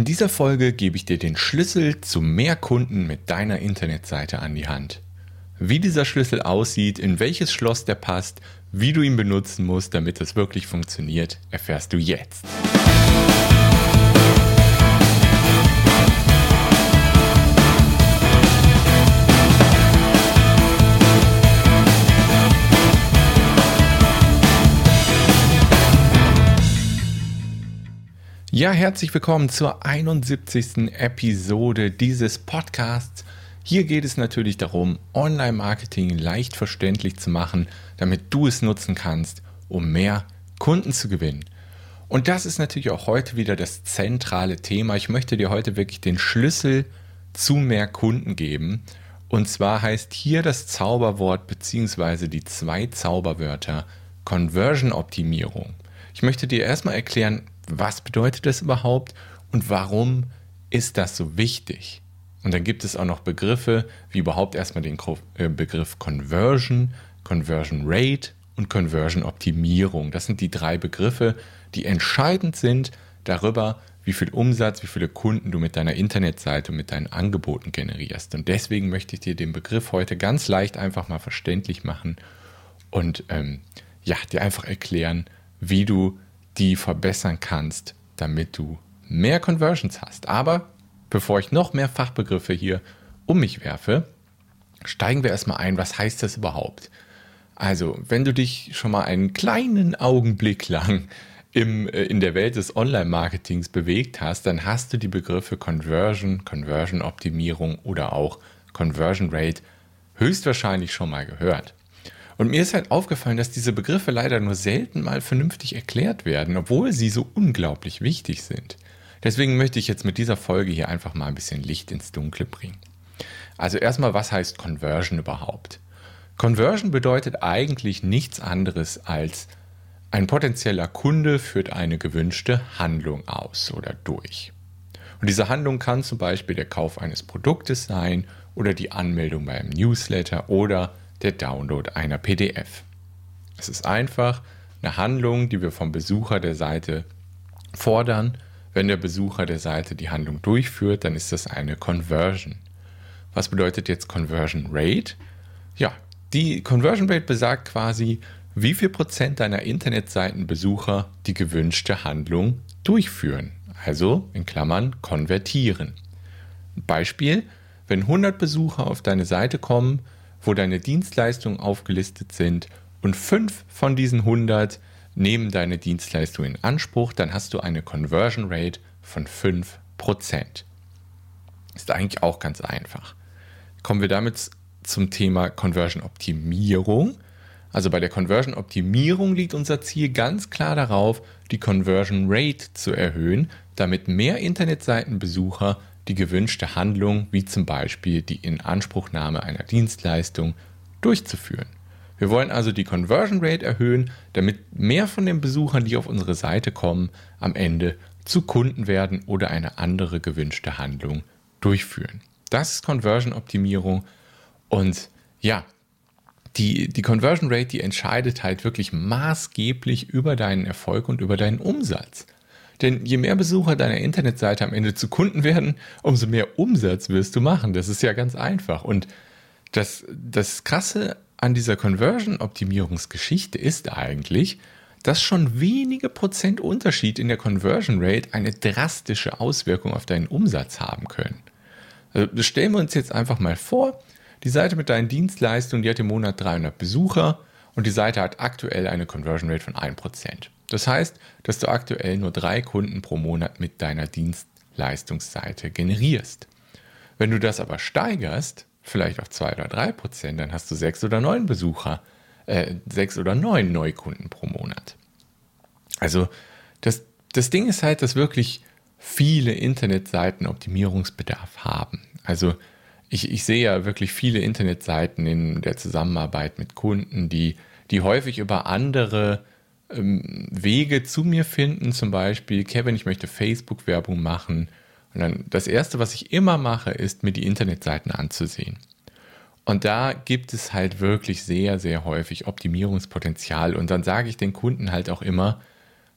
In dieser Folge gebe ich dir den Schlüssel zu mehr Kunden mit deiner Internetseite an die Hand. Wie dieser Schlüssel aussieht, in welches Schloss der passt, wie du ihn benutzen musst, damit es wirklich funktioniert, erfährst du jetzt. Ja, herzlich willkommen zur 71. Episode dieses Podcasts. Hier geht es natürlich darum, Online-Marketing leicht verständlich zu machen, damit du es nutzen kannst, um mehr Kunden zu gewinnen. Und das ist natürlich auch heute wieder das zentrale Thema. Ich möchte dir heute wirklich den Schlüssel zu mehr Kunden geben. Und zwar heißt hier das Zauberwort bzw. die zwei Zauberwörter Conversion-Optimierung. Ich möchte dir erstmal erklären, was bedeutet das überhaupt und warum ist das so wichtig? Und dann gibt es auch noch Begriffe wie überhaupt erstmal den äh, Begriff Conversion, Conversion Rate und Conversion Optimierung. Das sind die drei Begriffe, die entscheidend sind darüber, wie viel Umsatz, wie viele Kunden du mit deiner Internetseite und mit deinen Angeboten generierst. Und deswegen möchte ich dir den Begriff heute ganz leicht einfach mal verständlich machen und ähm, ja, dir einfach erklären, wie du die verbessern kannst, damit du mehr Conversions hast. Aber bevor ich noch mehr Fachbegriffe hier um mich werfe, steigen wir erstmal ein, was heißt das überhaupt? Also, wenn du dich schon mal einen kleinen Augenblick lang im, äh, in der Welt des Online-Marketings bewegt hast, dann hast du die Begriffe Conversion, Conversion-Optimierung oder auch Conversion Rate höchstwahrscheinlich schon mal gehört. Und mir ist halt aufgefallen, dass diese Begriffe leider nur selten mal vernünftig erklärt werden, obwohl sie so unglaublich wichtig sind. Deswegen möchte ich jetzt mit dieser Folge hier einfach mal ein bisschen Licht ins Dunkle bringen. Also erstmal, was heißt Conversion überhaupt? Conversion bedeutet eigentlich nichts anderes als ein potenzieller Kunde führt eine gewünschte Handlung aus oder durch. Und diese Handlung kann zum Beispiel der Kauf eines Produktes sein oder die Anmeldung beim Newsletter oder der Download einer PDF. Es ist einfach eine Handlung, die wir vom Besucher der Seite fordern. Wenn der Besucher der Seite die Handlung durchführt, dann ist das eine Conversion. Was bedeutet jetzt Conversion Rate? Ja, die Conversion Rate besagt quasi, wie viel Prozent deiner Internetseitenbesucher die gewünschte Handlung durchführen. Also in Klammern konvertieren. Beispiel, wenn 100 Besucher auf deine Seite kommen, wo deine Dienstleistungen aufgelistet sind und fünf von diesen 100 nehmen deine Dienstleistung in Anspruch, dann hast du eine Conversion Rate von 5%. Ist eigentlich auch ganz einfach. Kommen wir damit zum Thema Conversion Optimierung. Also bei der Conversion Optimierung liegt unser Ziel ganz klar darauf, die Conversion Rate zu erhöhen, damit mehr Internetseitenbesucher die gewünschte Handlung, wie zum Beispiel die Inanspruchnahme einer Dienstleistung, durchzuführen. Wir wollen also die Conversion Rate erhöhen, damit mehr von den Besuchern, die auf unsere Seite kommen, am Ende zu Kunden werden oder eine andere gewünschte Handlung durchführen. Das ist Conversion Optimierung und ja, die, die Conversion Rate, die entscheidet halt wirklich maßgeblich über deinen Erfolg und über deinen Umsatz. Denn je mehr Besucher deiner Internetseite am Ende zu Kunden werden, umso mehr Umsatz wirst du machen. Das ist ja ganz einfach. Und das, das Krasse an dieser Conversion-Optimierungsgeschichte ist eigentlich, dass schon wenige Prozent Unterschied in der Conversion Rate eine drastische Auswirkung auf deinen Umsatz haben können. Also stellen wir uns jetzt einfach mal vor, die Seite mit deinen Dienstleistungen, die hat im Monat 300 Besucher und die Seite hat aktuell eine Conversion Rate von 1%. Das heißt, dass du aktuell nur drei Kunden pro Monat mit deiner Dienstleistungsseite generierst. Wenn du das aber steigerst, vielleicht auf zwei oder drei Prozent, dann hast du sechs oder neun Besucher, äh, sechs oder neun Neukunden pro Monat. Also das, das Ding ist halt, dass wirklich viele Internetseiten Optimierungsbedarf haben. Also ich, ich sehe ja wirklich viele Internetseiten in der Zusammenarbeit mit Kunden, die, die häufig über andere ähm, Wege zu mir finden, zum Beispiel, Kevin, ich möchte Facebook-Werbung machen. Und dann das Erste, was ich immer mache, ist, mir die Internetseiten anzusehen. Und da gibt es halt wirklich sehr, sehr häufig Optimierungspotenzial. Und dann sage ich den Kunden halt auch immer,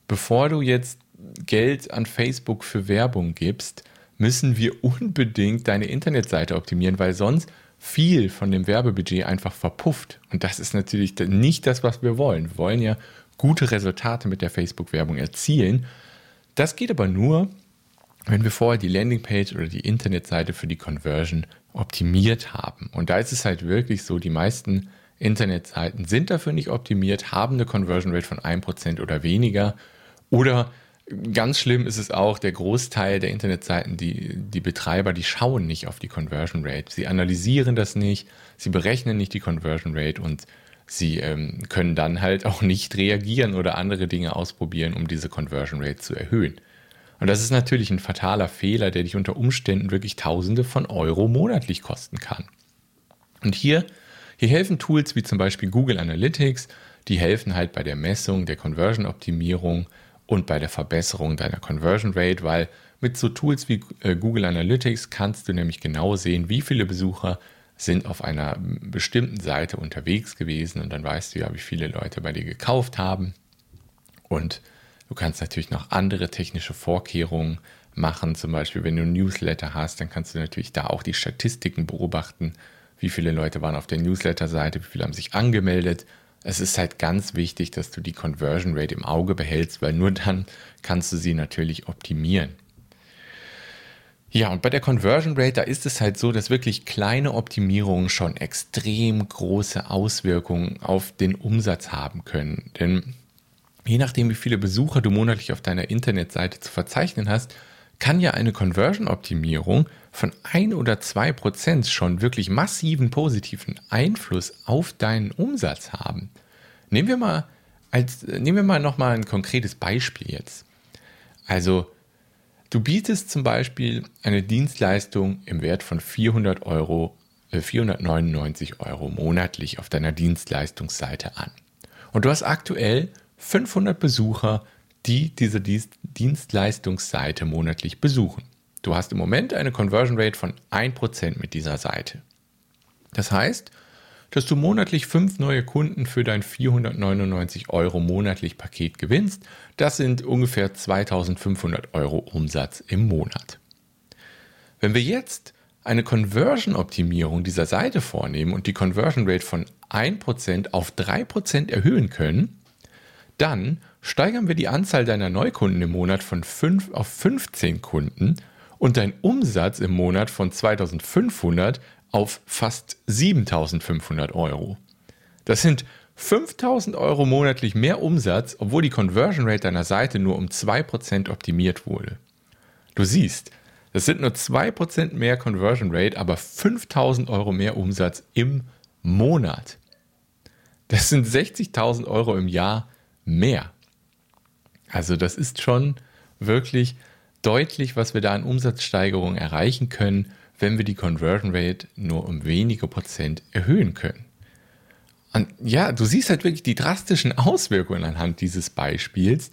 bevor du jetzt Geld an Facebook für Werbung gibst, müssen wir unbedingt deine Internetseite optimieren, weil sonst viel von dem Werbebudget einfach verpufft. Und das ist natürlich nicht das, was wir wollen. Wir wollen ja gute Resultate mit der Facebook-Werbung erzielen. Das geht aber nur, wenn wir vorher die Landingpage oder die Internetseite für die Conversion optimiert haben. Und da ist es halt wirklich so, die meisten Internetseiten sind dafür nicht optimiert, haben eine Conversion Rate von 1% oder weniger. Oder ganz schlimm ist es auch, der Großteil der Internetseiten, die, die Betreiber, die schauen nicht auf die Conversion Rate. Sie analysieren das nicht, sie berechnen nicht die Conversion Rate und sie ähm, können dann halt auch nicht reagieren oder andere Dinge ausprobieren, um diese Conversion Rate zu erhöhen. Und das ist natürlich ein fataler Fehler, der dich unter Umständen wirklich Tausende von Euro monatlich kosten kann. Und hier, hier helfen Tools wie zum Beispiel Google Analytics, die helfen halt bei der Messung, der Conversion-Optimierung und bei der Verbesserung deiner Conversion Rate, weil mit so Tools wie äh, Google Analytics kannst du nämlich genau sehen, wie viele Besucher sind auf einer bestimmten Seite unterwegs gewesen und dann weißt du ja, wie viele Leute bei dir gekauft haben und Du kannst natürlich noch andere technische Vorkehrungen machen. Zum Beispiel, wenn du ein Newsletter hast, dann kannst du natürlich da auch die Statistiken beobachten. Wie viele Leute waren auf der Newsletter-Seite, wie viele haben sich angemeldet. Es ist halt ganz wichtig, dass du die Conversion Rate im Auge behältst, weil nur dann kannst du sie natürlich optimieren. Ja, und bei der Conversion Rate, da ist es halt so, dass wirklich kleine Optimierungen schon extrem große Auswirkungen auf den Umsatz haben können. Denn je nachdem, wie viele Besucher du monatlich auf deiner Internetseite zu verzeichnen hast, kann ja eine Conversion-Optimierung von ein oder zwei Prozent schon wirklich massiven positiven Einfluss auf deinen Umsatz haben. Nehmen wir mal als, nehmen wir mal nochmal ein konkretes Beispiel jetzt. Also, du bietest zum Beispiel eine Dienstleistung im Wert von 400 Euro, äh, 499 Euro monatlich auf deiner Dienstleistungsseite an. Und du hast aktuell 500 Besucher, die diese Dienstleistungsseite monatlich besuchen. Du hast im Moment eine Conversion Rate von 1% mit dieser Seite. Das heißt, dass du monatlich fünf neue Kunden für dein 499 Euro monatlich Paket gewinnst. Das sind ungefähr 2500 Euro Umsatz im Monat. Wenn wir jetzt eine Conversion-Optimierung dieser Seite vornehmen und die Conversion Rate von 1% auf 3% erhöhen können, dann steigern wir die Anzahl deiner Neukunden im Monat von 5 auf 15 Kunden und dein Umsatz im Monat von 2500 auf fast 7500 Euro. Das sind 5000 Euro monatlich mehr Umsatz, obwohl die Conversion Rate deiner Seite nur um 2% optimiert wurde. Du siehst, das sind nur 2% mehr Conversion Rate, aber 5000 Euro mehr Umsatz im Monat. Das sind 60.000 Euro im Jahr mehr. Also das ist schon wirklich deutlich, was wir da an Umsatzsteigerung erreichen können, wenn wir die Conversion Rate nur um wenige Prozent erhöhen können. Und ja, du siehst halt wirklich die drastischen Auswirkungen anhand dieses Beispiels.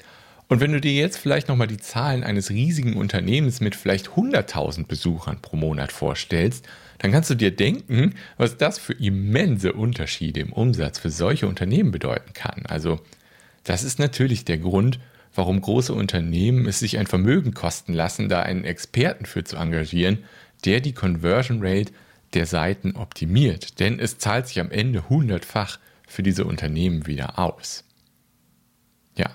Und wenn du dir jetzt vielleicht nochmal die Zahlen eines riesigen Unternehmens mit vielleicht 100.000 Besuchern pro Monat vorstellst, dann kannst du dir denken, was das für immense Unterschiede im Umsatz für solche Unternehmen bedeuten kann. Also das ist natürlich der Grund, warum große Unternehmen es sich ein Vermögen kosten lassen, da einen Experten für zu engagieren, der die Conversion Rate der Seiten optimiert. Denn es zahlt sich am Ende hundertfach für diese Unternehmen wieder aus. Ja,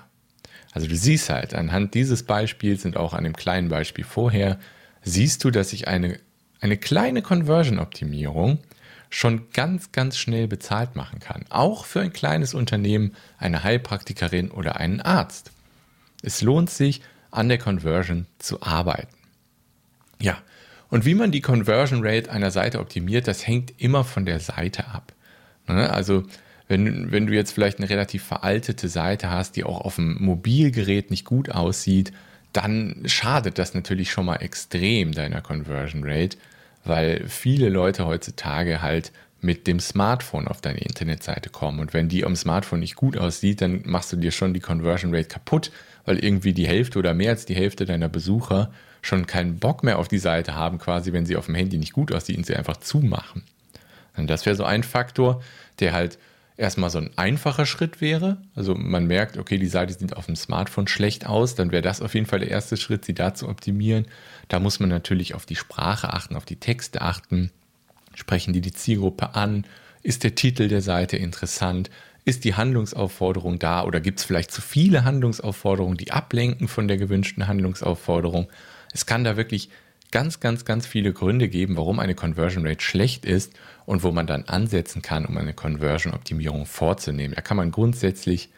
also du siehst halt, anhand dieses Beispiels und auch an dem kleinen Beispiel vorher, siehst du, dass sich eine, eine kleine Conversion-Optimierung schon ganz, ganz schnell bezahlt machen kann. Auch für ein kleines Unternehmen, eine Heilpraktikerin oder einen Arzt. Es lohnt sich, an der Conversion zu arbeiten. Ja, und wie man die Conversion Rate einer Seite optimiert, das hängt immer von der Seite ab. Ne, also wenn, wenn du jetzt vielleicht eine relativ veraltete Seite hast, die auch auf dem Mobilgerät nicht gut aussieht, dann schadet das natürlich schon mal extrem deiner Conversion Rate weil viele Leute heutzutage halt mit dem Smartphone auf deine Internetseite kommen. Und wenn die am Smartphone nicht gut aussieht, dann machst du dir schon die Conversion Rate kaputt, weil irgendwie die Hälfte oder mehr als die Hälfte deiner Besucher schon keinen Bock mehr auf die Seite haben, quasi, wenn sie auf dem Handy nicht gut aussieht und sie einfach zumachen. Und das wäre so ein Faktor, der halt erstmal so ein einfacher Schritt wäre. Also man merkt, okay, die Seite sieht auf dem Smartphone schlecht aus, dann wäre das auf jeden Fall der erste Schritt, sie da zu optimieren. Da muss man natürlich auf die Sprache achten, auf die Texte achten. Sprechen die die Zielgruppe an? Ist der Titel der Seite interessant? Ist die Handlungsaufforderung da oder gibt es vielleicht zu viele Handlungsaufforderungen, die ablenken von der gewünschten Handlungsaufforderung? Es kann da wirklich ganz, ganz, ganz viele Gründe geben, warum eine Conversion Rate schlecht ist und wo man dann ansetzen kann, um eine Conversion-Optimierung vorzunehmen. Da kann man grundsätzlich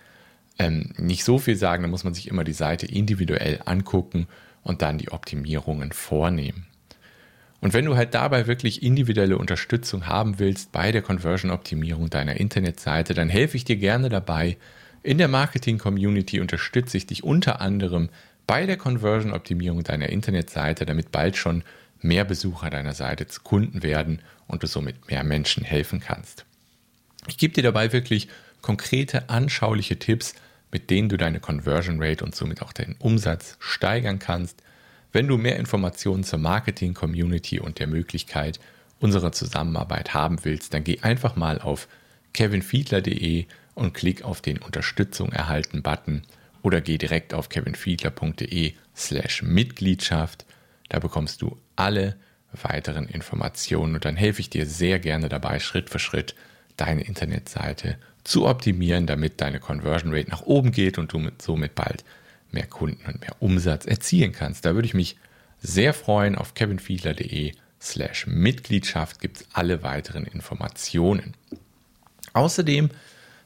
ähm, nicht so viel sagen, da muss man sich immer die Seite individuell angucken und dann die Optimierungen vornehmen. Und wenn du halt dabei wirklich individuelle Unterstützung haben willst bei der Conversion-Optimierung deiner Internetseite, dann helfe ich dir gerne dabei. In der Marketing-Community unterstütze ich dich unter anderem bei der Conversion-Optimierung deiner Internetseite, damit bald schon mehr Besucher deiner Seite zu Kunden werden und du somit mehr Menschen helfen kannst. Ich gebe dir dabei wirklich konkrete, anschauliche Tipps, mit denen du deine Conversion Rate und somit auch deinen Umsatz steigern kannst. Wenn du mehr Informationen zur Marketing-Community und der Möglichkeit unserer Zusammenarbeit haben willst, dann geh einfach mal auf kevinfiedler.de und klick auf den Unterstützung erhalten Button oder geh direkt auf kevinfiedler.de slash Mitgliedschaft. Da bekommst du alle weiteren Informationen und dann helfe ich dir sehr gerne dabei, Schritt für Schritt deine Internetseite zu optimieren, damit deine Conversion Rate nach oben geht und du somit bald mehr Kunden und mehr Umsatz erzielen kannst. Da würde ich mich sehr freuen. Auf kevinfiedler.de slash Mitgliedschaft gibt es alle weiteren Informationen. Außerdem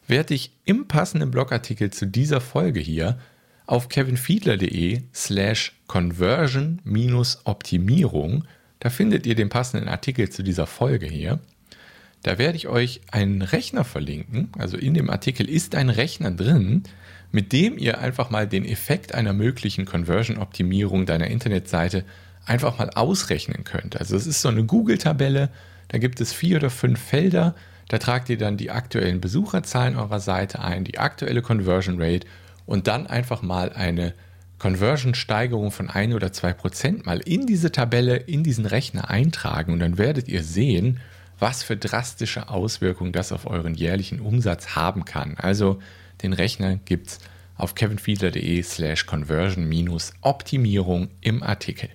werde ich im passenden Blogartikel zu dieser Folge hier auf kevinfiedler.de slash conversion-optimierung, da findet ihr den passenden Artikel zu dieser Folge hier. Da werde ich euch einen Rechner verlinken. Also in dem Artikel ist ein Rechner drin, mit dem ihr einfach mal den Effekt einer möglichen Conversion-Optimierung deiner Internetseite einfach mal ausrechnen könnt. Also es ist so eine Google-Tabelle, da gibt es vier oder fünf Felder da tragt ihr dann die aktuellen Besucherzahlen eurer Seite ein, die aktuelle Conversion Rate und dann einfach mal eine Conversion-Steigerung von 1 oder 2 Prozent mal in diese Tabelle, in diesen Rechner eintragen und dann werdet ihr sehen, was für drastische Auswirkungen das auf euren jährlichen Umsatz haben kann. Also den Rechner gibt es auf kevinfiedler.de slash conversion-optimierung im Artikel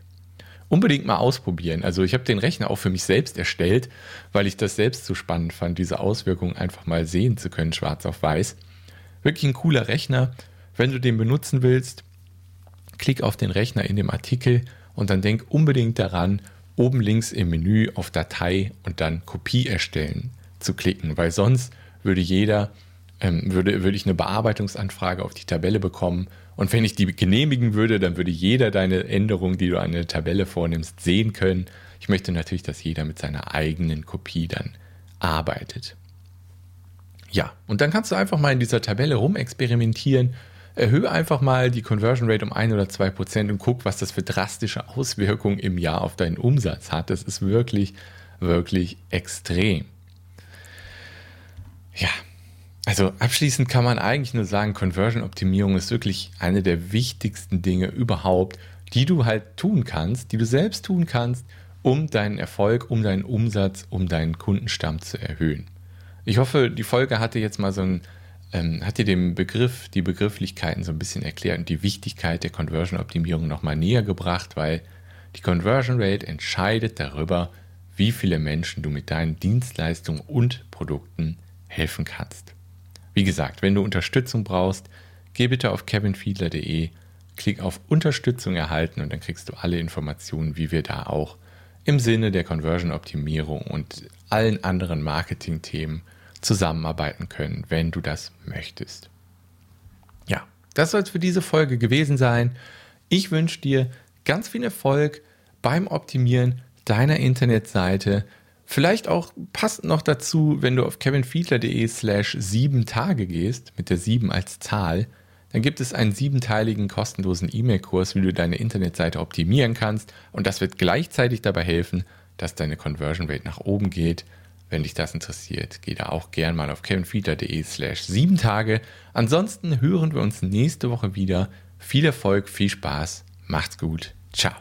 unbedingt mal ausprobieren. Also ich habe den Rechner auch für mich selbst erstellt, weil ich das selbst so spannend fand, diese Auswirkungen einfach mal sehen zu können, schwarz auf weiß. Wirklich ein cooler Rechner. Wenn du den benutzen willst, klick auf den Rechner in dem Artikel und dann denk unbedingt daran, oben links im Menü auf Datei und dann Kopie erstellen zu klicken, weil sonst würde jeder, ähm, würde, würde ich eine Bearbeitungsanfrage auf die Tabelle bekommen und wenn ich die genehmigen würde, dann würde jeder deine Änderung, die du an der Tabelle vornimmst, sehen können. Ich möchte natürlich, dass jeder mit seiner eigenen Kopie dann arbeitet. Ja, und dann kannst du einfach mal in dieser Tabelle rumexperimentieren. Erhöhe einfach mal die Conversion Rate um ein oder zwei Prozent und guck, was das für drastische Auswirkungen im Jahr auf deinen Umsatz hat. Das ist wirklich, wirklich extrem. Ja, also abschließend kann man eigentlich nur sagen, Conversion-Optimierung ist wirklich eine der wichtigsten Dinge überhaupt, die du halt tun kannst, die du selbst tun kannst, um deinen Erfolg, um deinen Umsatz, um deinen Kundenstamm zu erhöhen. Ich hoffe, die Folge hatte jetzt mal so ein, ähm, hat dir den Begriff, die Begrifflichkeiten so ein bisschen erklärt und die Wichtigkeit der Conversion-Optimierung nochmal näher gebracht, weil die Conversion Rate entscheidet darüber, wie viele Menschen du mit deinen Dienstleistungen und Produkten helfen kannst. Wie gesagt, wenn du Unterstützung brauchst, geh bitte auf kevinfiedler.de, klick auf Unterstützung erhalten und dann kriegst du alle Informationen, wie wir da auch im Sinne der Conversion-Optimierung und allen anderen Marketing-Themen zusammenarbeiten können, wenn du das möchtest. Ja, das soll es für diese Folge gewesen sein. Ich wünsche dir ganz viel Erfolg beim Optimieren deiner Internetseite. Vielleicht auch passend noch dazu, wenn du auf kevinfiedler.de slash sieben Tage gehst, mit der sieben als Zahl, dann gibt es einen siebenteiligen kostenlosen E-Mail-Kurs, wie du deine Internetseite optimieren kannst. Und das wird gleichzeitig dabei helfen, dass deine Conversion Rate nach oben geht. Wenn dich das interessiert, geh da auch gern mal auf kevinfiedler.de slash sieben Tage. Ansonsten hören wir uns nächste Woche wieder. Viel Erfolg, viel Spaß, macht's gut, ciao.